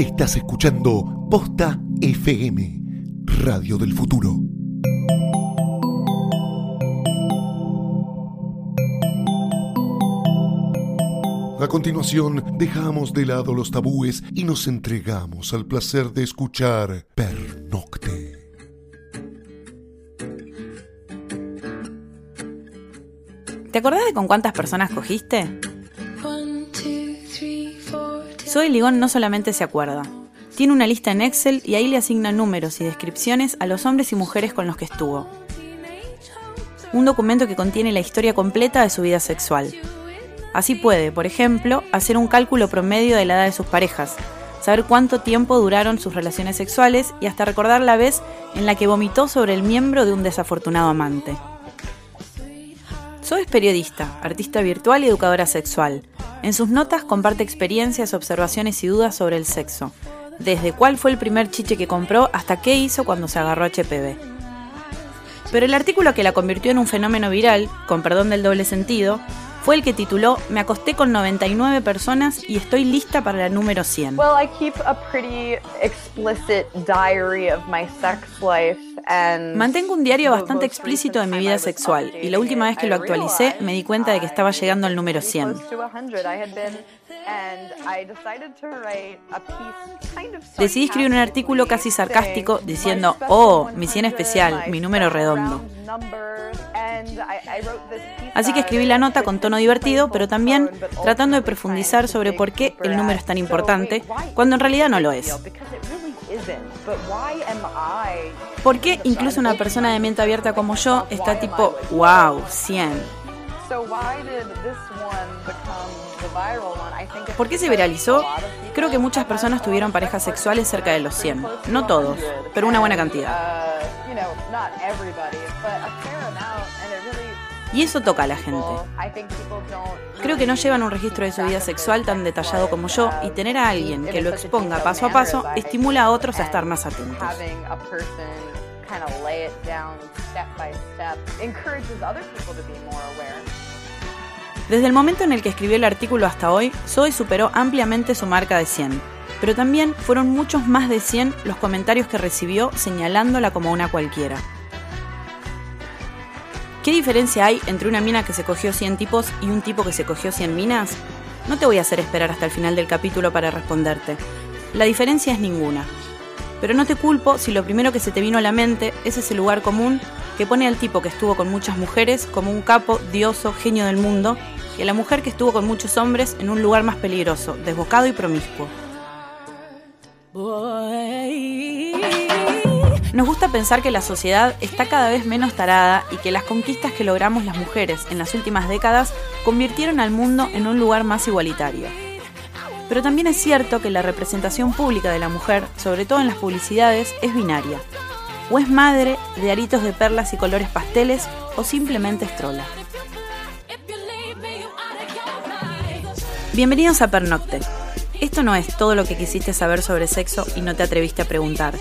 Estás escuchando Posta FM, Radio del Futuro. A continuación, dejamos de lado los tabúes y nos entregamos al placer de escuchar Pernocte. ¿Te acordás de con cuántas personas cogiste? Soy Ligón no solamente se acuerda. Tiene una lista en Excel y ahí le asigna números y descripciones a los hombres y mujeres con los que estuvo. Un documento que contiene la historia completa de su vida sexual. Así puede, por ejemplo, hacer un cálculo promedio de la edad de sus parejas, saber cuánto tiempo duraron sus relaciones sexuales y hasta recordar la vez en la que vomitó sobre el miembro de un desafortunado amante. Zoe es periodista, artista virtual y educadora sexual. En sus notas comparte experiencias, observaciones y dudas sobre el sexo, desde cuál fue el primer chiche que compró hasta qué hizo cuando se agarró HPV. Pero el artículo que la convirtió en un fenómeno viral, con perdón del doble sentido, fue el que tituló Me acosté con 99 personas y estoy lista para la número 100. Well, I keep a pretty explicit diary of my sex life and Mantengo un diario bastante explícito de mi vida sexual y la última vez que lo actualicé me di cuenta de que estaba llegando al número 100. Decidí escribir un artículo casi sarcástico diciendo, oh, mi 100 especial, mi número redondo. Así que escribí la nota con tono divertido, pero también tratando de profundizar sobre por qué el número es tan importante, cuando en realidad no lo es. ¿Por qué incluso una persona de mente abierta como yo está tipo, wow, 100? ¿Por qué se viralizó? Creo que muchas personas tuvieron parejas sexuales cerca de los 100. No todos, pero una buena cantidad. Y eso toca a la gente. Creo que no llevan un registro de su vida sexual tan detallado como yo y tener a alguien que lo exponga paso a paso estimula a otros a estar más atentos. Desde el momento en el que escribió el artículo hasta hoy, Zoe superó ampliamente su marca de 100. Pero también fueron muchos más de 100 los comentarios que recibió señalándola como una cualquiera. ¿Qué diferencia hay entre una mina que se cogió 100 tipos y un tipo que se cogió 100 minas? No te voy a hacer esperar hasta el final del capítulo para responderte. La diferencia es ninguna. Pero no te culpo si lo primero que se te vino a la mente es ese lugar común que pone al tipo que estuvo con muchas mujeres como un capo, dioso, genio del mundo, y a la mujer que estuvo con muchos hombres en un lugar más peligroso, desbocado y promiscuo. Nos gusta pensar que la sociedad está cada vez menos tarada y que las conquistas que logramos las mujeres en las últimas décadas convirtieron al mundo en un lugar más igualitario. Pero también es cierto que la representación pública de la mujer, sobre todo en las publicidades, es binaria. O es madre de aritos de perlas y colores pasteles o simplemente es trola. Bienvenidos a Pernocte. Esto no es todo lo que quisiste saber sobre sexo y no te atreviste a preguntar.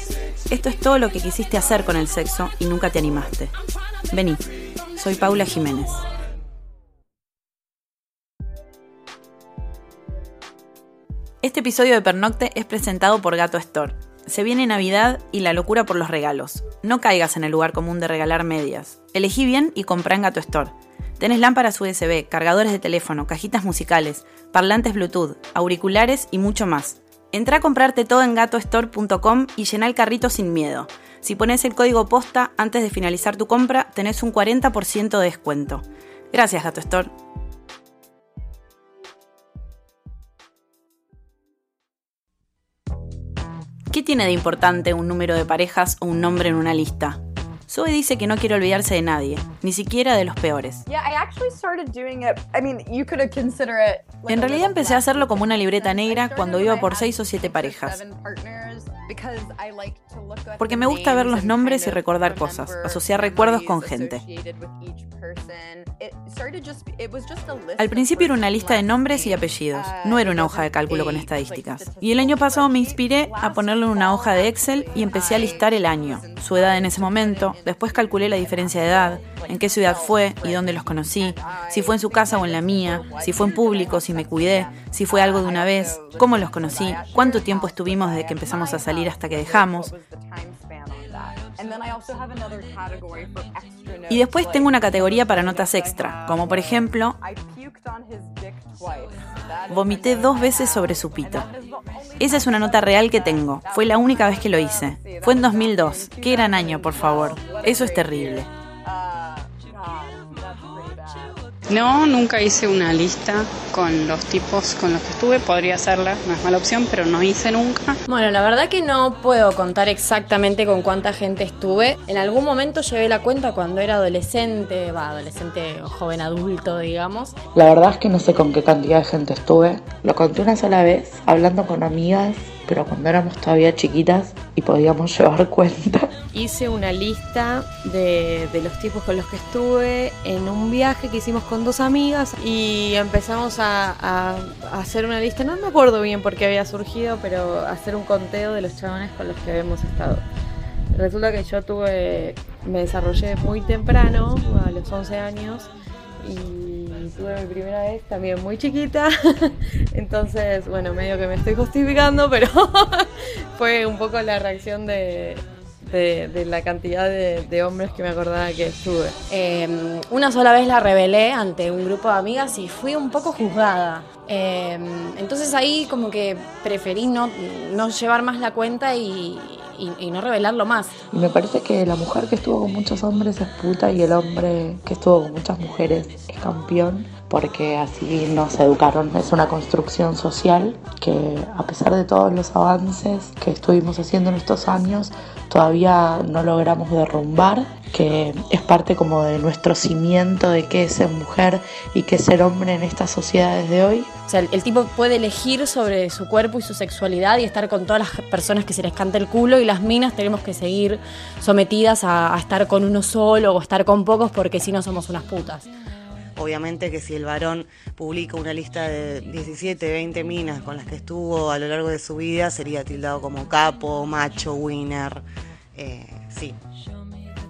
Esto es todo lo que quisiste hacer con el sexo y nunca te animaste. Vení, soy Paula Jiménez. Este episodio de Pernocte es presentado por Gato Store. Se viene Navidad y la locura por los regalos. No caigas en el lugar común de regalar medias. Elegí bien y comprá en Gato Store. Tenés lámparas USB, cargadores de teléfono, cajitas musicales, parlantes Bluetooth, auriculares y mucho más. Entrá a comprarte todo en gatostore.com y llená el carrito sin miedo. Si pones el código posta antes de finalizar tu compra, tenés un 40% de descuento. Gracias, Gato Store. ¿Qué tiene de importante un número de parejas o un nombre en una lista? Zoe dice que no quiere olvidarse de nadie, ni siquiera de los peores. En realidad empecé a hacerlo como una libreta negra cuando iba por seis o siete parejas. Porque me gusta ver los nombres y recordar cosas, asociar recuerdos con gente. Al principio era una lista de nombres y apellidos, no era una hoja de cálculo con estadísticas. Y el año pasado me inspiré a ponerlo en una hoja de Excel y empecé a listar el año, su edad en ese momento, después calculé la diferencia de edad en qué ciudad fue y dónde los conocí, si fue en su casa o en la mía, si fue en público, si me cuidé, si fue algo de una vez, cómo los conocí, cuánto tiempo estuvimos desde que empezamos a salir hasta que dejamos. Y después tengo una categoría para notas extra, como por ejemplo, vomité dos veces sobre su pito. Esa es una nota real que tengo. Fue la única vez que lo hice. Fue en 2002. Qué gran año, por favor. Eso es terrible. No, nunca hice una lista con los tipos con los que estuve. Podría hacerla, no es mala opción, pero no hice nunca. Bueno, la verdad que no puedo contar exactamente con cuánta gente estuve. En algún momento llevé la cuenta cuando era adolescente, va, adolescente o joven adulto, digamos. La verdad es que no sé con qué cantidad de gente estuve. Lo conté una sola vez, hablando con amigas pero cuando éramos todavía chiquitas y podíamos llevar cuenta. Hice una lista de, los tipos con los que estuve en un viaje que hicimos con dos amigas y empezamos a, hacer una lista, no me acuerdo bien por qué había surgido, pero hacer un conteo de los chabones con los que habíamos estado. Resulta que yo tuve, me desarrollé muy temprano, a los 11 años, y tuve mi primera vez también muy chiquita. Entonces, bueno, medio que me estoy justificando, pero fue un poco la reacción de, de, la cantidad de, hombres que me acordaba que estuve. Em, una sola vez la revelé ante un grupo de amigas y fui un poco juzgada. Em, entonces ahí como que preferí no, no llevar más la cuenta y, y, no revelarlo más. Y me parece que la mujer que estuvo con muchos hombres es puta y el hombre que estuvo con muchas mujeres es campeón porque así nos educaron. Es una construcción social que a pesar de todos los avances que estuvimos haciendo en estos años, todavía no logramos derrumbar, que es parte como de nuestro cimiento de qué es ser mujer y qué es ser hombre en estas sociedades de hoy. O sea, el, tipo puede elegir sobre su cuerpo y su sexualidad y estar con todas las personas que se les canta el culo y las minas tenemos que seguir sometidas a, a estar con uno solo o estar con pocos porque si no somos unas putas. Obviamente que si el varón publica una lista de 17, 20 minas con las que estuvo a lo largo de su vida, sería tildado como capo, macho, winner. Eh, sí.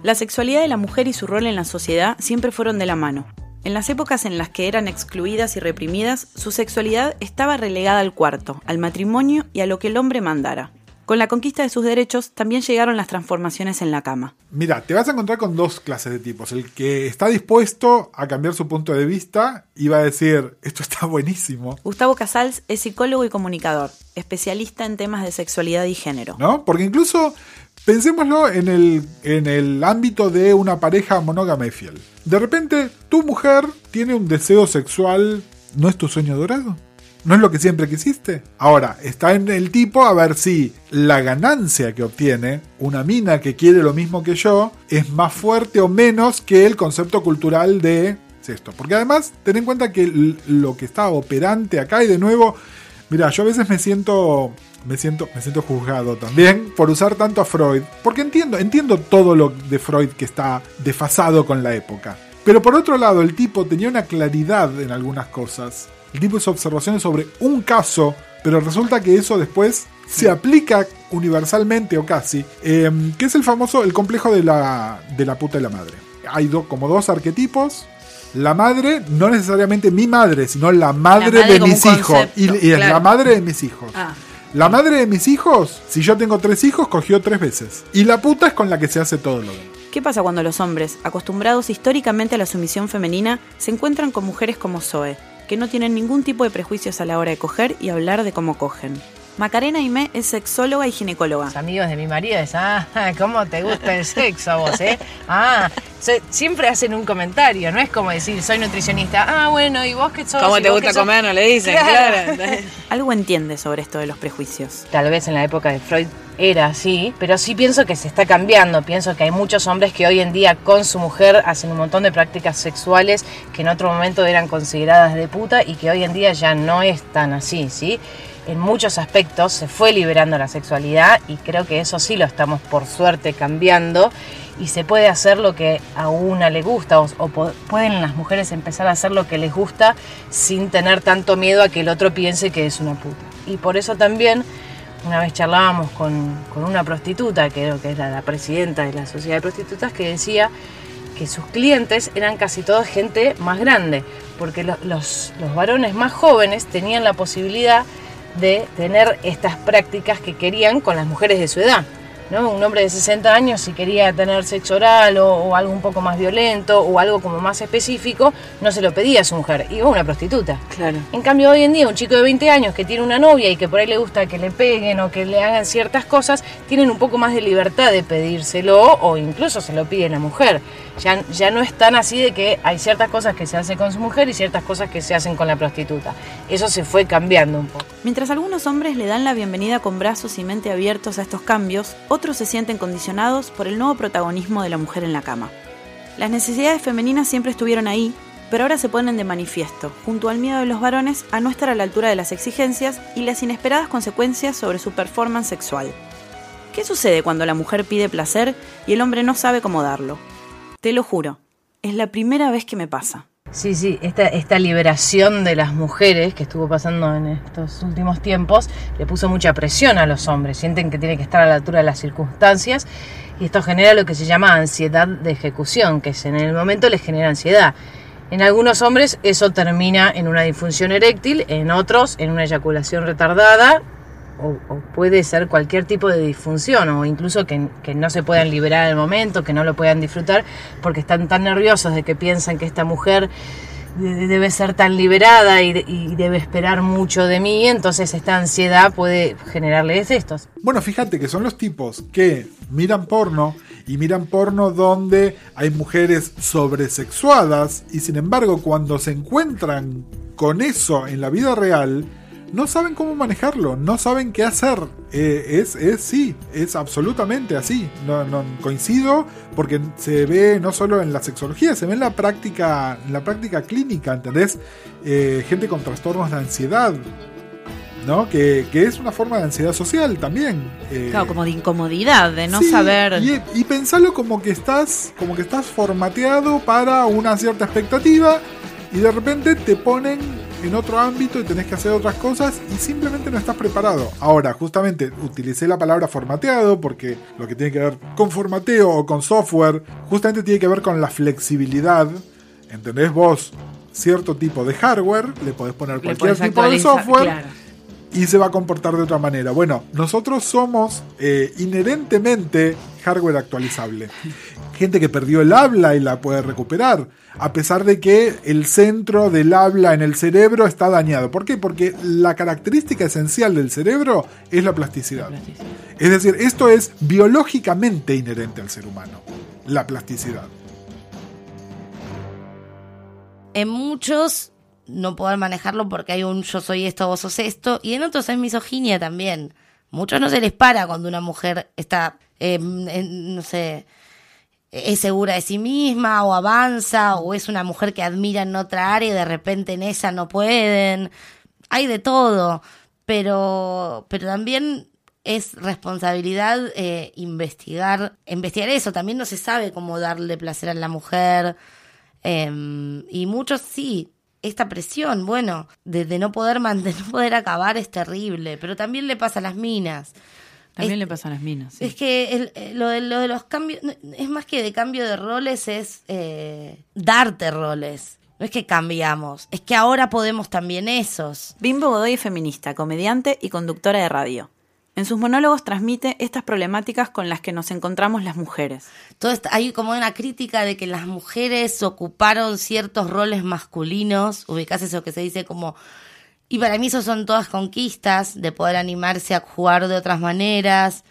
La sexualidad de la mujer y su rol en la sociedad siempre fueron de la mano. En las épocas en las que eran excluidas y reprimidas, su sexualidad estaba relegada al cuarto, al matrimonio y a lo que el hombre mandara. Con la conquista de sus derechos también llegaron las transformaciones en la cama. Mira, te vas a encontrar con dos clases de tipos. El que está dispuesto a cambiar su punto de vista y va a decir, esto está buenísimo. Gustavo Casals es psicólogo y comunicador, especialista en temas de sexualidad y género. ¿No? Porque incluso pensémoslo en el, en el ámbito de una pareja monógama y fiel. De repente, tu mujer tiene un deseo sexual, ¿no es tu sueño dorado? ¿No es lo que siempre quisiste? Ahora, está en el tipo a ver si la ganancia que obtiene una mina que quiere lo mismo que yo es más fuerte o menos que el concepto cultural de esto. Porque además, ten en cuenta que lo que está operante acá y de nuevo, mira, yo a veces me siento me siento, me siento juzgado también por usar tanto a Freud, porque entiendo, entiendo todo lo de Freud que está desfasado con la época. Pero por otro lado, el tipo tenía una claridad en algunas cosas el tipo hizo observaciones sobre un caso, pero resulta que eso después se aplica universalmente o casi, em, que es el famoso, el complejo de la, de la puta y la madre. Hay como dos arquetipos. La madre, no necesariamente mi madre, sino la madre, de mis hijos. Y, es la madre de mis hijos. Ah. La madre de mis hijos, si yo tengo tres hijos, cogió tres veces. Y la puta es con la que se hace todo lo demás. ¿Qué pasa cuando los hombres, acostumbrados históricamente a la sumisión femenina, se encuentran con mujeres como Zoe, que no tienen ningún tipo de prejuicios a la hora de coger y hablar de cómo cogen. Macarena Aimé es sexóloga y ginecóloga. Los amigos de mi marido es, ah, ¿cómo te gusta el sexo a vos, eh? Ah, siempre hacen un comentario, no es como decir, soy nutricionista, ah, bueno, ¿y vos qué sos? ¿Cómo te gusta comer? No le dicen, claro. Algo entiende sobre esto de los prejuicios. Tal vez en la época de Freud era así, pero sí pienso que se está cambiando. Pienso que hay muchos hombres que hoy en día con su mujer hacen un montón de prácticas sexuales que en otro momento eran consideradas de puta y que hoy en día ya no es tan así, ¿sí? En muchos aspectos se fue liberando la sexualidad y creo que eso sí lo estamos por suerte cambiando y se puede hacer lo que a una le gusta o, o pueden las mujeres empezar a hacer lo que les gusta sin tener tanto miedo a que el otro piense que es una puta. Y por eso también una vez charlábamos con, una prostituta, creo que es la, presidenta de la sociedad de prostitutas, que decía que sus clientes eran casi toda gente más grande, porque los, los varones más jóvenes tenían la posibilidad de tener estas prácticas que querían con las mujeres de su edad. ¿No? Un hombre de 60 años, si quería tener sexo oral o, o algo un poco más violento o algo como más específico, no se lo pedía a su mujer, iba a una prostituta. Claro. En cambio, hoy en día, un chico de 20 años que tiene una novia y que por ahí le gusta que le peguen o que le hagan ciertas cosas, tienen un poco más de libertad de pedírselo o incluso se lo piden a mujer. Ya, ya no es tan así de que hay ciertas cosas que se hacen con su mujer y ciertas cosas que se hacen con la prostituta. Eso se fue cambiando un poco. Mientras algunos hombres le dan la bienvenida con brazos y mente abiertos a estos cambios, otros se sienten condicionados por el nuevo protagonismo de la mujer en la cama. Las necesidades femeninas siempre estuvieron ahí, pero ahora se ponen de manifiesto, junto al miedo de los varones a no estar a la altura de las exigencias y las inesperadas consecuencias sobre su performance sexual. ¿Qué sucede cuando la mujer pide placer y el hombre no sabe cómo darlo? Te lo juro, es la primera vez que me pasa. Sí, sí, esta, esta liberación de las mujeres que estuvo pasando en estos últimos tiempos le puso mucha presión a los hombres. Sienten que tienen que estar a la altura de las circunstancias y esto genera lo que se llama ansiedad de ejecución, que es en el momento les genera ansiedad. En algunos hombres eso termina en una disfunción eréctil, en otros en una eyaculación retardada o, o puede ser cualquier tipo de disfunción o incluso que, no se puedan liberar al momento, que no lo puedan disfrutar porque están tan nerviosos de que piensan que esta mujer de- debe ser tan liberada y, y debe esperar mucho de mí, entonces esta ansiedad puede generarles estos. Bueno, fíjate que son los tipos que miran porno y miran porno donde hay mujeres sobresexuadas y sin embargo cuando se encuentran con eso en la vida real, no saben cómo manejarlo, no saben qué hacer. Eh, es, es sí, es absolutamente así. No, no coincido porque se ve no solo en la sexología, se ve en la práctica, en la práctica clínica, ¿entendés? Eh, gente con trastornos de ansiedad, ¿no? Que, que es una forma de ansiedad social también. eh, Claro, como de incomodidad, de no sí, saber. Y, y pensarlo como que estás. como que estás formateado para una cierta expectativa. Y de repente te ponen en otro ámbito y tenés que hacer otras cosas y simplemente no estás preparado. Ahora, justamente utilicé la palabra formateado porque lo que tiene que ver con formateo o con software, justamente tiene que ver con la flexibilidad. ¿Entendés vos? Cierto tipo de hardware, le podés poner cualquier tipo de software claro. Y se va a comportar de otra manera. Bueno, nosotros somos eh, inherentemente hardware actualizable. Gente que perdió el habla y la puede recuperar, a pesar de que el centro del habla en el cerebro está dañado. ¿Por qué? Porque la característica esencial del cerebro es la plasticidad. Es decir, esto es biológicamente inherente al ser humano, la plasticidad. En muchos no poder manejarlo porque hay un yo soy esto, vos sos esto, y en otros es misoginia también. Muchos no se les para cuando una mujer está, eh, en- no sé, es segura de sí misma o avanza o es una mujer que admira en otra área y de repente en esa no pueden. Hay de todo, pero, pero también es responsabilidad eh, investigar, investigar eso. También no se sabe cómo darle placer a la mujer. Em, y muchos sí, esta presión, bueno, de, de no poder mantener, no poder acabar es terrible, pero también le pasa a las minas. También Es- le pasa a las minas. sí. Es que el- eh, lo, de, lo de los cambios, es más que de cambio de roles, es eh, darte roles. No es que cambiamos, es que ahora podemos también esos. Bimbo Godoy es feminista, comediante y conductora de radio. En sus monólogos transmite estas problemáticas con las que nos encontramos las mujeres. Todo esto- hay como una crítica de que las mujeres ocuparon ciertos roles masculinos, ubicás eso que se dice como... Y para mí eso son todas conquistas, de poder animarse a jugar de otras maneras.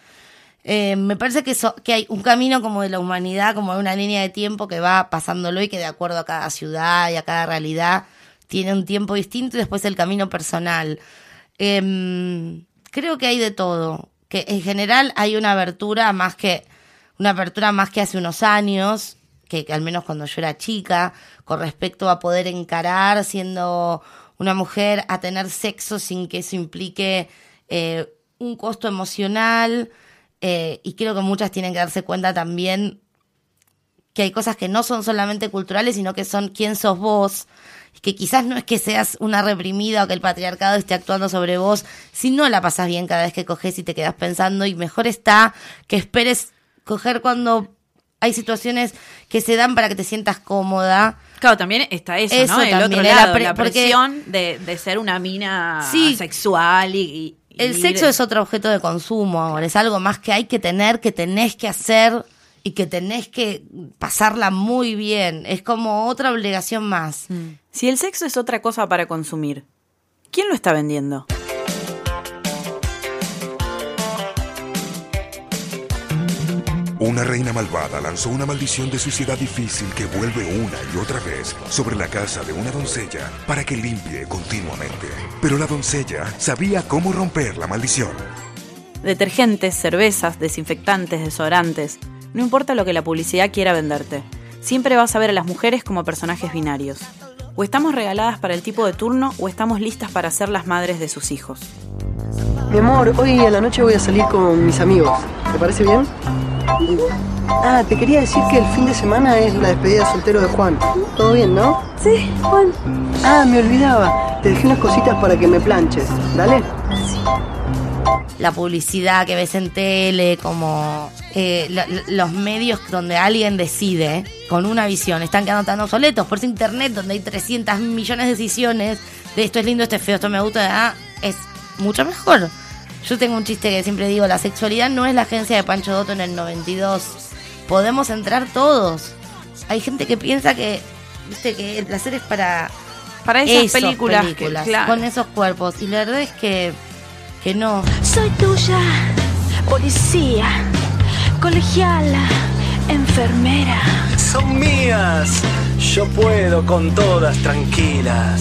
Eh, me parece que hay un camino como de la humanidad, como de una línea de tiempo que va pasándolo y que de acuerdo a cada ciudad y a cada realidad tiene un tiempo distinto y después el camino personal. Em, creo que hay de todo. Que en general hay una abertura más que una apertura más que hace unos años, que, al menos cuando yo era chica, con respecto a poder encarar siendo una mujer a tener sexo sin que eso implique eh, un costo emocional. eh, y creo que muchas tienen que darse cuenta también que hay cosas que no son solamente culturales, sino que son quién sos vos, que quizás no es que seas una reprimida o que el patriarcado esté actuando sobre vos, si no la pasas bien cada vez que coges y te quedas pensando, y mejor está que esperes coger cuando hay situaciones que se dan para que te sientas cómoda. Claro, también está eso, Eso ¿no? El también, otro la lado, pre- la porque- presión de, de ser una mina Sí. sexual y... y- El sexo es otro objeto de consumo ahora, es algo más que hay que tener, que tenés que hacer y que tenés que pasarla muy bien. Es como otra obligación más. Si el sexo es otra cosa para consumir, ¿quién lo está vendiendo? Una reina malvada lanzó una maldición de suciedad difícil que vuelve una y otra vez sobre la casa de una doncella para que limpie continuamente. Pero la doncella sabía cómo romper la maldición. Detergentes, cervezas, desinfectantes, desodorantes. No importa lo que la publicidad quiera venderte. Siempre vas a ver a las mujeres como personajes binarios. O estamos regaladas para el tipo de turno o estamos listas para ser las madres de sus hijos. Mi amor, hoy a la noche voy a salir con mis amigos. ¿Te parece bien? Ah, te quería decir que el fin de semana es la despedida de soltero de Juan. ¿Todo bien, no? Sí, Juan. Ah, me olvidaba. Te dejé unas cositas para que me planches. Dale. La publicidad que ves en tele, como eh, lo- lo- los medios donde alguien decide con una visión, están quedando tan obsoletos. Por eso internet, donde hay 300 millones de decisiones de esto es lindo, esto es feo, esto me gusta, ah, es mucho mejor. Yo tengo un chiste que siempre digo, la sexualidad no es la agencia de Pancho Dotto en el 92. Podemos entrar todos. Hay gente que piensa que, viste, que el placer es para Para esas esos películas que- películas, claro. con esos cuerpos. Y la verdad es que, que no. Soy tuya, policía, colegiala, enfermera. Son mías, yo puedo con todas tranquilas.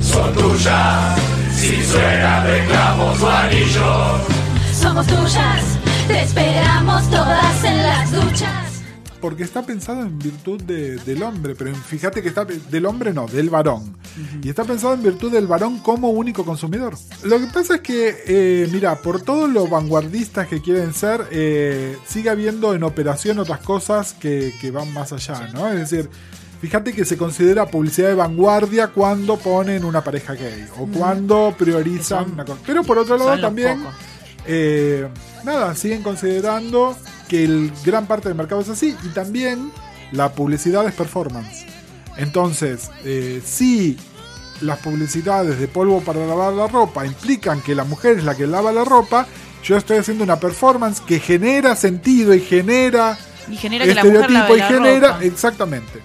Son tuyas, si suena reclamos o anillos. Somos tuyas, te esperamos todas en las duchas. Porque está pensado en virtud de- del hombre, pero fíjate que está del hombre no, del varón. Y está pensado en virtud del varón como único consumidor. Lo que pasa es que, eh, mira, por todo lo vanguardistas que quieren ser, eh, sigue habiendo en operación otras cosas que, que van más allá, ¿no? Es decir, fíjate que se considera publicidad de vanguardia cuando ponen una pareja gay o cuando priorizan una cosa. Pero por otro lado los también... Eh, nada, siguen considerando que el gran parte del mercado es así y también la publicidad es performance. Entonces, eh, si las publicidades de polvo para lavar la ropa implican que la mujer es la que lava la ropa, yo estoy haciendo una performance que genera sentido y genera Y genera que la mujer estereotipo lave y la genera ropa. exactamente.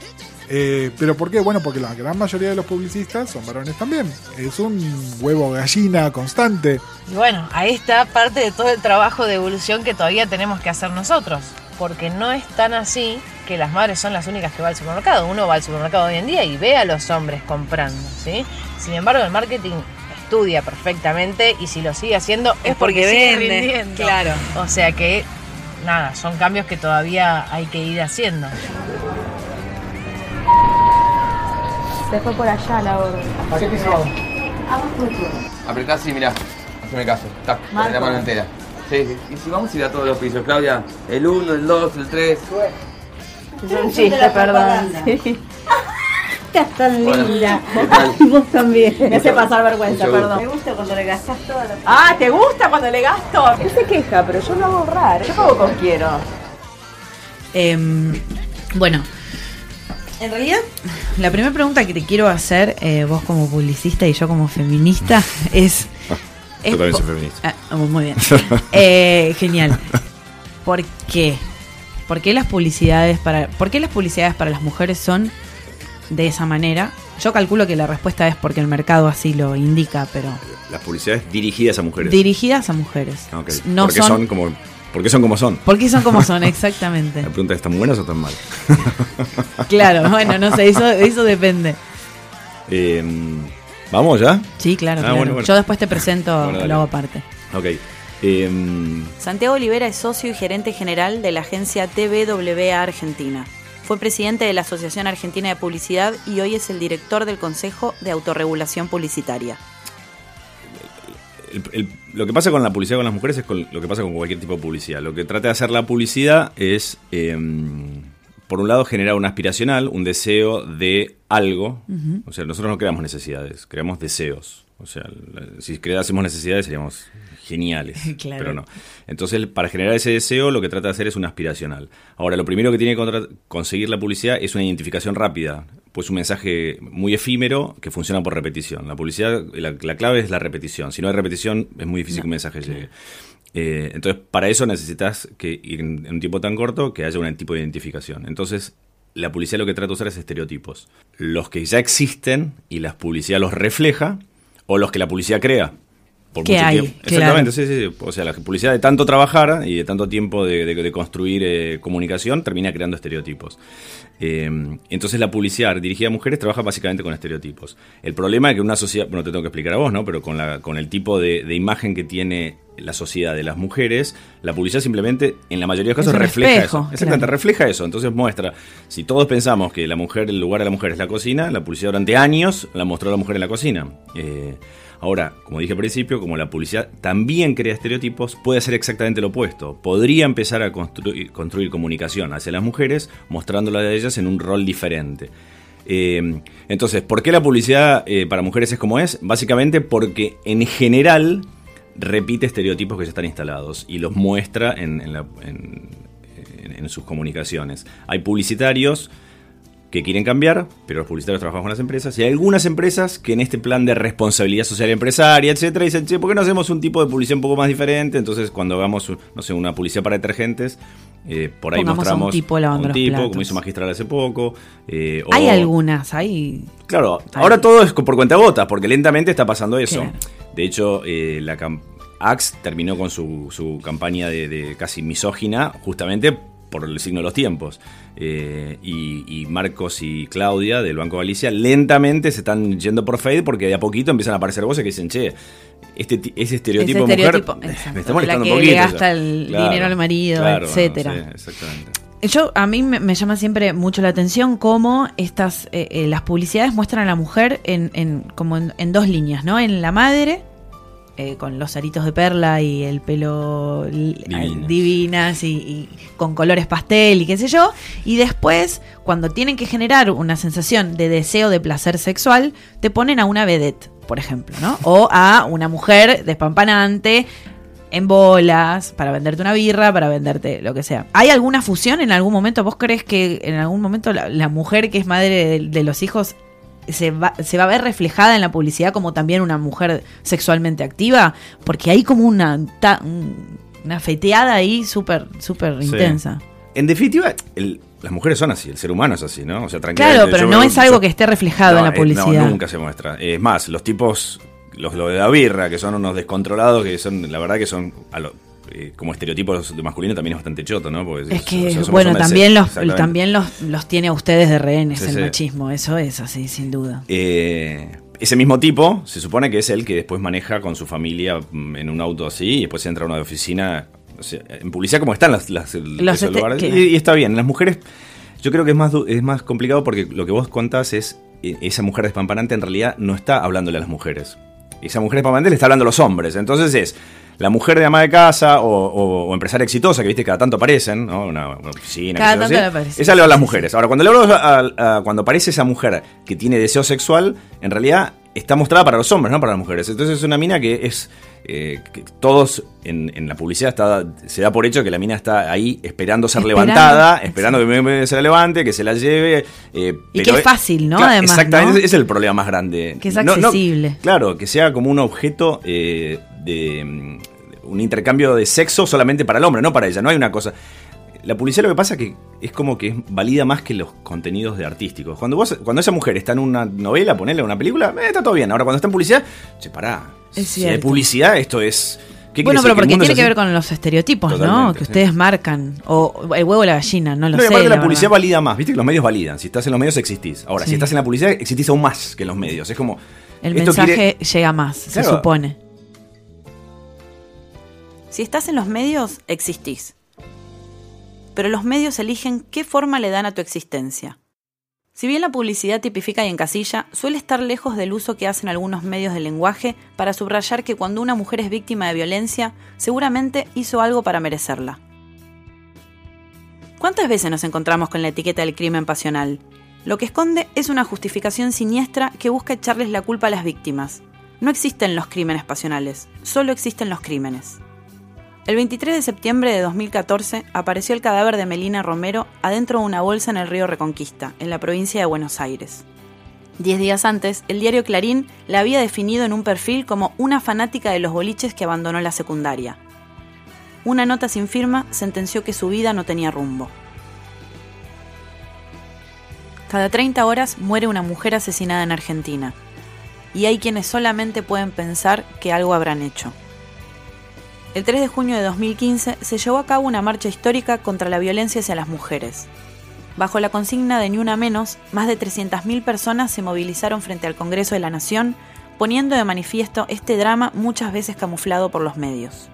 Eh, pero ¿por qué? Bueno, porque la gran mayoría de los publicistas son varones también. Es un huevo gallina constante. Y bueno, ahí está parte de todo el trabajo de evolución que todavía tenemos que hacer nosotros. Porque no es tan así que las madres son las únicas que va al supermercado. Uno va al supermercado hoy en día y ve a los hombres comprando, ¿sí? Sin embargo, el marketing estudia perfectamente y si lo sigue haciendo es, Es porque sigue vende, rindiendo. claro. O sea que, nada, son cambios que todavía hay que ir haciendo. Se fue por allá la orden. ¿A qué piso vamos? Apretá así, mirá. Haceme caso. Tac, con la mano entera. Sí, sí. Y si vamos a ir a todos los pisos, Claudia. El 1, el 2, el 3. Es un chiste, perdón. Sí. Estás tan Bueno, linda. ¿qué? Y vos también. Me hace pasar vergüenza, Mucho perdón. Me gusta cuando le gastas toda la... Ah, ¿te gusta cuando le gasto? Él se queja, pero yo lo hago ahorrar. Yo pago con quiero. Em, bueno, en realidad, la primera pregunta que te quiero hacer, eh, vos como publicista y yo como feminista, es... es Yo también soy feminista. Ah, muy bien. Eh, genial. ¿Por qué? ¿Por qué las publicidades para, por qué las publicidades para las mujeres son de esa manera? Yo calculo que la respuesta es porque el mercado así lo indica, pero Las publicidades dirigidas a mujeres. dirigidas a mujeres. Ah, ok. No porque son- son... como. ¿Por qué son como son? ¿Por qué son como son? Exactamente. La pregunta es: ¿están buenas o están mal? Claro, bueno, no sé, eso, eso depende. Eh, ¿Vamos ya? Sí, claro, Ah, claro. bueno, bueno. Yo después te presento, Bueno, lo hago aparte. Ok. Eh, Santiago Olivera es socio y gerente general de la agencia TVWA Argentina. Fue presidente de la Asociación Argentina de Publicidad y hoy es el director del Consejo de Autorregulación Publicitaria. El- el- lo que pasa con la publicidad con las mujeres es con lo que pasa con cualquier tipo de publicidad. Lo que trata de hacer la publicidad es, eh, por un lado, generar un aspiracional, un deseo de algo. O sea, nosotros no creamos necesidades, creamos deseos. O sea, si creásemos necesidades seríamos geniales, Claro. pero no. Entonces, para generar ese deseo, lo que trata de hacer es un aspiracional. Ahora, lo primero que tiene que conseguir la publicidad es una identificación rápida, pues un mensaje muy efímero que funciona por repetición. La publicidad, la, la clave es la repetición. Si no hay repetición, es muy difícil que un mensaje llegue. Eh, entonces, para eso necesitas que en un tiempo tan corto que haya un tipo de identificación. Entonces, la publicidad lo que trata de usar es estereotipos. Los que ya existen y la publicidad los refleja, o los que la publicidad crea. Por mucho hay, tiempo. claro. Exactamente, sí, sí, sí. O sea, la publicidad de tanto trabajar y de tanto tiempo de, de- de construir eh, comunicación termina creando estereotipos. Eh, entonces la publicidad dirigida a mujeres trabaja básicamente con estereotipos. El problema es que una sociedad, bueno, te tengo que explicar a vos, ¿no? Pero con, la, con el tipo de, de imagen que tiene la sociedad de las mujeres, la publicidad simplemente, en la mayoría de los Es casos, un refleja espejo, eso. Exactamente, claro. refleja eso. Entonces muestra, si todos pensamos que la mujer, el lugar de la mujer es la cocina, la publicidad durante años la mostró a la mujer en la cocina. Eh, ahora, como dije al principio, como la publicidad también crea estereotipos, puede hacer exactamente lo opuesto. Podría empezar a construir, comunicación hacia las mujeres, mostrándola a ellas en un rol diferente. Eh, entonces, ¿por qué la publicidad eh, para mujeres es como es? Básicamente porque en general repite estereotipos que ya están instalados y los muestra en sus comunicaciones. Hay publicitarios que quieren cambiar, pero los publicitarios trabajan con las empresas, y hay algunas empresas que en este plan de responsabilidad social empresaria, etcétera, dicen, che, ¿por qué no hacemos un tipo de publicidad un poco más diferente? Entonces, cuando hagamos, no sé, una publicidad para detergentes, eh, por ahí Pongamos a un mostramos tipo lavando un los tipo, como hizo Magistral hace poco. eh, o- Hay algunas, hay. Claro, ahora todo es por cuenta gotas, porque lentamente está pasando eso. De hecho, eh, la Axe terminó con su, su campaña de, de casi misógina justamente por el signo de los tiempos. Eh, y, y Marcos y Claudia del Banco Galicia lentamente se están yendo por Fade porque de a poquito empiezan a aparecer voces que dicen, che, este, ese estereotipo Ese de estereotipo, mujer exacto, me está molestando la un que poquito. le ya". gasta el dinero al marido, claro, etcétera. sí, exactamente. Yo, a mí me, me llama siempre mucho la atención cómo estas, eh, eh, las publicidades muestran a la mujer en, en- como en, en dos líneas, ¿no? En la madre, eh, con los aritos de perla y el pelo Divinas. divinas y, y con colores pastel y qué sé yo. Y después, cuando tienen que generar una sensación de deseo de placer sexual, te ponen a una vedette, por ejemplo, ¿no? O a una mujer despampanante en bolas, para venderte una birra, para venderte lo que sea. ¿Hay alguna fusión en algún momento? ¿Vos crees que en algún momento la, la mujer que es madre de, de los hijos se va, se va a ver reflejada en la publicidad como también una mujer sexualmente activa? Porque hay como una, ta- un- una feteada ahí súper súper Sí. intensa. En definitiva, el- las mujeres son así, el ser humano es así, ¿no? O sea. Claro, pero yo no es algo yo- que esté reflejado en la eh, publicidad. no, nunca se muestra. Es más, los tipos, los, los de la birra, que son unos descontrolados, que son, la verdad que son a lo- eh, como estereotipos de masculino también es bastante choto, ¿no? Porque Es o que, sea, bueno, también los también los, los tiene a ustedes de rehenes Sí, el sí. machismo, eso es así, sin duda. Eh, ese mismo tipo se supone que es el que después maneja con su familia mm, en un auto así y después entra a una oficina. o sea, en publicidad, como están las, las- Los este- lugares. Y, y está bien. Las mujeres, yo creo que es más, es más complicado porque lo que vos contás es. eh, Esa mujer despampanante en realidad no está hablándole a las mujeres. Esa mujer despampanante le está hablando a los hombres. Entonces es la mujer de ama de casa o, o- o empresaria exitosa, que viste cada tanto aparecen, ¿no? Una, una oficina. Cada tanto aparece. Esa le habla a las mujeres. Ahora, cuando le hablo a- a- cuando aparece esa mujer que tiene deseo sexual, en realidad está mostrada para los hombres, no para las mujeres. Entonces es una mina que es. eh, que todos en, en la publicidad está, se da por hecho que la mina está ahí esperando ser Esperando, levantada, esperando que se la levante, que se la lleve. eh, Y pero que es fácil, ¿no? Claro, Además, Exactamente, ¿no? es el problema más grande. Que es No- no- accesible. claro, que sea como un objeto eh, de un intercambio de sexo solamente para el hombre, no para ella. No hay una cosa. La publicidad lo que pasa que es como que es valida más que los contenidos de artísticos. Cuando vos, cuando esa mujer está en una novela, ponerle una película, eh, está todo bien. Ahora cuando está en publicidad, che, pará. Es si hay publicidad, esto es. ¿qué Bueno, pero porque tiene es que ver con los estereotipos, ¿no? Que sí. ustedes marcan. O el huevo o la gallina, no lo No, sé. aparte la, la publicidad verdad. valida más. Viste que los medios validan. Si estás en los medios, existís. Ahora, Sí. si estás en la publicidad, existís aún más que en los medios. Es como. El mensaje quiere- llega más, se supone. Si estás en los medios, existís. Pero los medios eligen qué forma le dan a tu existencia. Si bien la publicidad tipifica y encasilla, suele estar lejos del uso que hacen algunos medios de lenguaje para subrayar que cuando una mujer es víctima de violencia, seguramente hizo algo para merecerla. ¿Cuántas veces nos encontramos con la etiqueta del crimen pasional? Lo que esconde es una justificación siniestra que busca echarles la culpa a las víctimas. No existen los crímenes pasionales, solo existen los crímenes. El 23 de septiembre de 2014 apareció el cadáver de Melina Romero adentro de una bolsa en el río Reconquista, en la provincia de Buenos Aires. Diez días antes, el diario Clarín la había definido en un perfil como una fanática de los boliches que abandonó la secundaria. Una nota sin firma sentenció que su vida no tenía rumbo. Cada 30 horas muere una mujer asesinada en Argentina, y hay quienes solamente pueden pensar que algo habrán hecho. El 3 de junio de 2015 se llevó a cabo una marcha histórica contra la violencia hacia las mujeres. Bajo la consigna de Ni Una Menos, más de 300.000 personas se movilizaron frente al Congreso de la Nación, poniendo de manifiesto este drama muchas veces camuflado por los medios.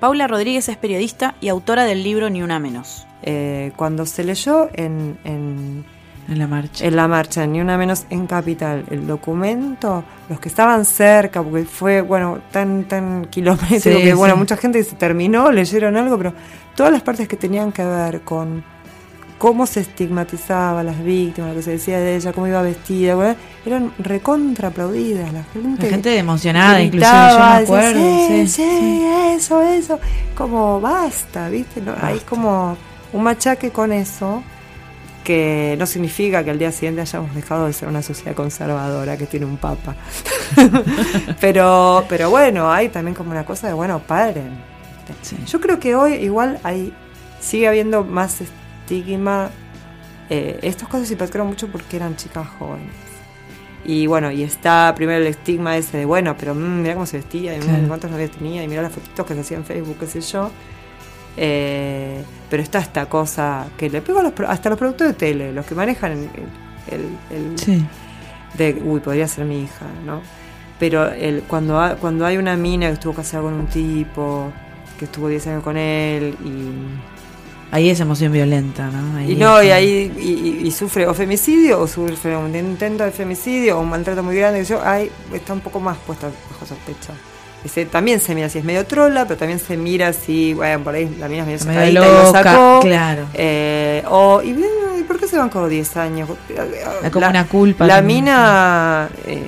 Paula Rodríguez es periodista y autora del libro Ni Una Menos. Eh, cuando se leyó en, en, En la marcha. en la marcha, ni una menos en Capital, el documento, los que estaban cerca, porque fue, bueno, tan, tan kilométrico Sí, que, bueno, mucha gente se terminó, leyeron algo, pero todas las partes que tenían que ver con cómo se estigmatizaba a las víctimas, lo que se decía de ella, cómo iba vestida, eran recontra aplaudidas. La gente, La gente emocionada, gritaba, inclusive, yo me decía, acuerdo, sí, sí, sí, eso, eso. Como basta, ¿viste? No, hay como un machaque con eso que no significa que al día siguiente hayamos dejado de ser una sociedad conservadora que tiene un papa. pero, pero bueno, hay también como una cosa de, bueno, paren. Yo creo que hoy igual hay sigue habiendo más estigma. Eh, estas cosas se impactaron mucho porque eran chicas jóvenes. Y bueno, y está primero el estigma ese de, bueno, pero mm, mira cómo se vestía, y Claro. mm, cuántas novias tenía, y mira las fotitos que se hacían en Facebook, qué sé yo. Eh, pero está esta cosa que le pego a los, hasta los productores de tele, los que manejan el, el- el- Sí. de, uy, podría ser mi hija, ¿no? Pero el, cuando, ha- cuando hay una mina que estuvo casada con un tipo, que estuvo 10 años con él, y, Ahí es emoción violenta, ¿no? Ahí y no, es- y ahí y, y- y sufre o femicidio, o sufre un intento de femicidio, o un maltrato muy grande, que yo, ahí está un poco más puesta bajo sospecha. Y se- también se mira si es medio trola, pero también se mira si, bueno, por ahí la mina es medio Medio sacadita y lo loca, sacó. claro. Eh, o, y, ¿y por qué se van como 10 años? Hay como una culpa La también. mina eh,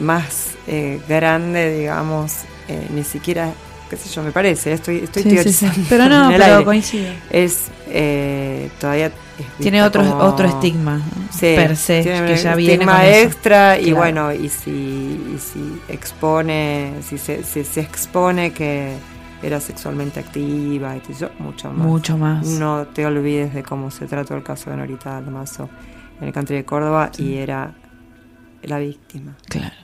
más eh, grande, digamos, eh, ni siquiera, qué sé yo, me parece, estoy, estoy Sí, sí, sí. teorizando Pero no, pero aire. coincido. Es eh, todavía Tiene vista otro- otro estigma, per se, tiene que ya viene estigma con eso. extra y Claro. bueno, y si, y si expone, si se, si se expone que era sexualmente activa y yo, mucho más. Mucho más. No te olvides de cómo se trató el caso de Norita Almazo en el country de Córdoba y era la víctima. Claro.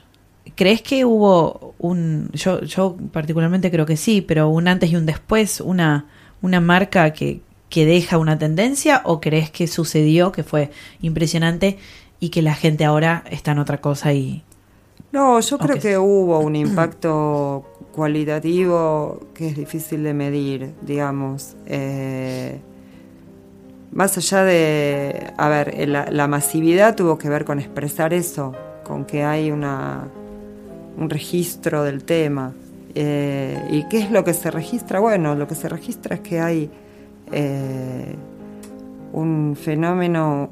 ¿Crees que hubo un, yo, yo particularmente creo que sí, pero un antes y un después, una, una marca que, que deja una tendencia o crees que sucedió, que fue impresionante y que la gente ahora está en otra cosa y... No, yo creo que hubo un impacto cualitativo que es difícil de medir, digamos. Eh, más allá de, a ver, eh, la, la masividad tuvo que ver con expresar eso, con que hay una, un registro del tema. Eh, ¿Y qué es lo que se registra? Bueno, lo que se registra es que hay eh, un fenómeno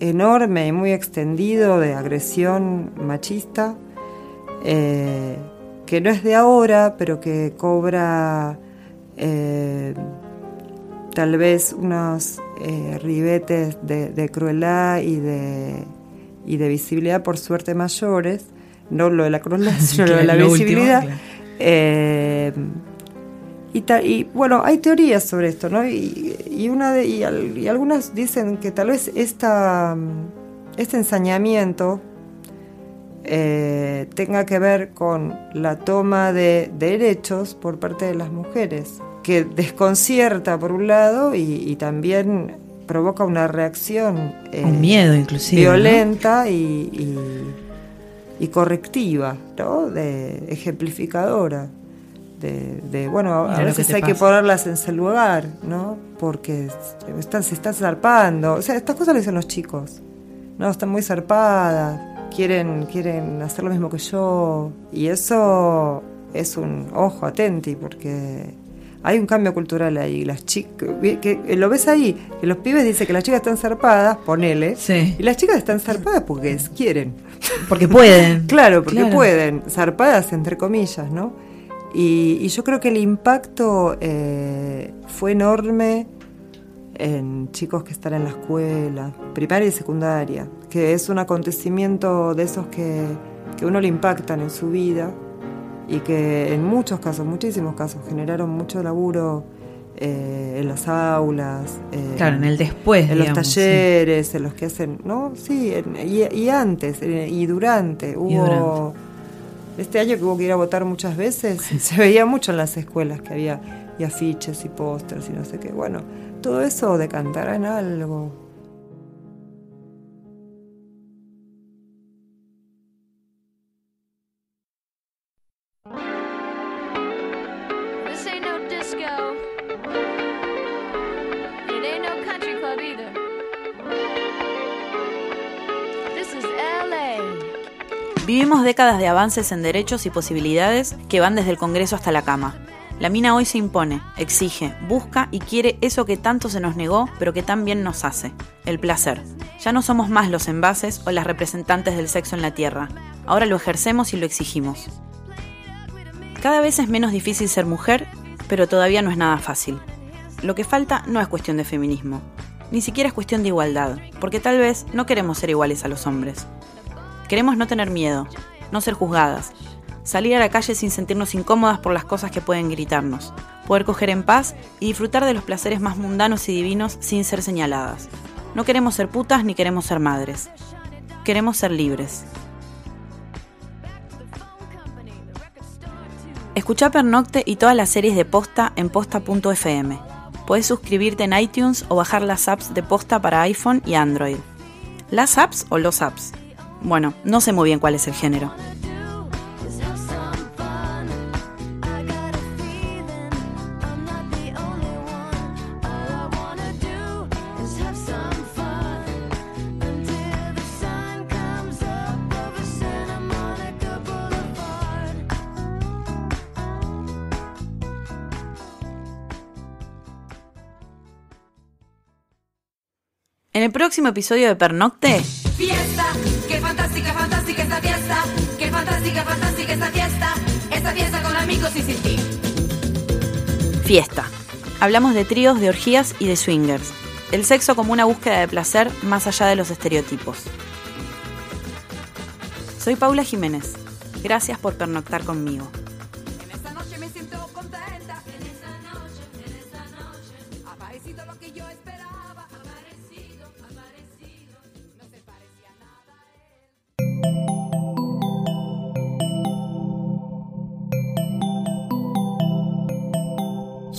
enorme y muy extendido de agresión machista, eh, que no es de ahora, pero que cobra eh, tal vez unos ribetes de, de crueldad y de, y de visibilidad por suerte mayores, no lo de la crueldad, sino lo de la Lo último, visibilidad. claro. Y, ta- y, bueno, hay teorías sobre esto, ¿no? Y, y una de, y, al- y algunas dicen que tal vez esta, este ensañamiento eh, tenga que ver con la toma de derechos por parte de las mujeres, que desconcierta por un lado y, también provoca una reacción eh, Un miedo inclusive, ¿no? violenta y, y- y correctiva, ¿no? De ejemplificadora. De, de, bueno, a Mira lo veces que hay que ponerlas en su lugar, ¿no? Porque están, se están zarpando. O sea, estas cosas le dicen los chicos. No, están muy zarpadas, quieren, quieren hacer lo mismo que yo. Y eso es un ojo atenti, porque hay un cambio cultural ahí. Las chicas, que lo ves ahí, que los pibes dicen que las chicas están zarpadas, ponele. Y las chicas están zarpadas porque quieren. Porque pueden. claro, porque pueden. Zarpadas entre comillas, ¿no? Y, yo creo que el impacto eh, fue enorme en chicos que están en la escuela, primaria y secundaria, que es un acontecimiento de esos que, que uno le impactan en su vida y que en muchos casos, muchísimos casos, generaron mucho laburo eh, en las aulas. Eh, claro, en el después. En los talleres, en los que hacen, ¿no? Sí, y, antes, y durante. Hubo. Este año que hubo que ir a votar muchas veces, se veía mucho en las escuelas que había y afiches y pósters y no sé qué. Bueno, todo eso decantará en algo. Décadas de avances en derechos y posibilidades que van desde el Congreso hasta la cama. La mina hoy se impone, exige, busca y quiere eso que tanto se nos negó, pero que tan bien nos hace, el placer. Ya no somos más los envases o las representantes del sexo en la Tierra. Ahora lo ejercemos y lo exigimos. Cada vez es menos difícil ser mujer, pero todavía no es nada fácil. Lo que falta no es cuestión de feminismo, ni siquiera es cuestión de igualdad, porque tal vez no queremos ser iguales a los hombres. Queremos no tener miedo, no ser juzgadas, salir a la calle sin sentirnos incómodas por las cosas que pueden gritarnos, poder coger en paz y disfrutar de los placeres más mundanos y divinos sin ser señaladas. No queremos ser putas ni queremos ser madres. Queremos ser libres. Escucha Pernocte y todas las series de Posta en posta.fm. Puedes suscribirte en iTunes o bajar las apps de Posta para iPhone y Android. ¿Las apps o los apps? Bueno, no sé muy bien cuál es el género. En el próximo episodio de Pernocte. Fiesta, qué fantástica, fantástica esta fiesta. Qué fantástica, fantástica esta fiesta. Esta fiesta con amigos y sin ti. Fiesta. Hablamos de tríos, de orgías y de swingers. El sexo como una búsqueda de placer más allá de los estereotipos. Soy Paula Jiménez. Gracias por pernoctar conmigo.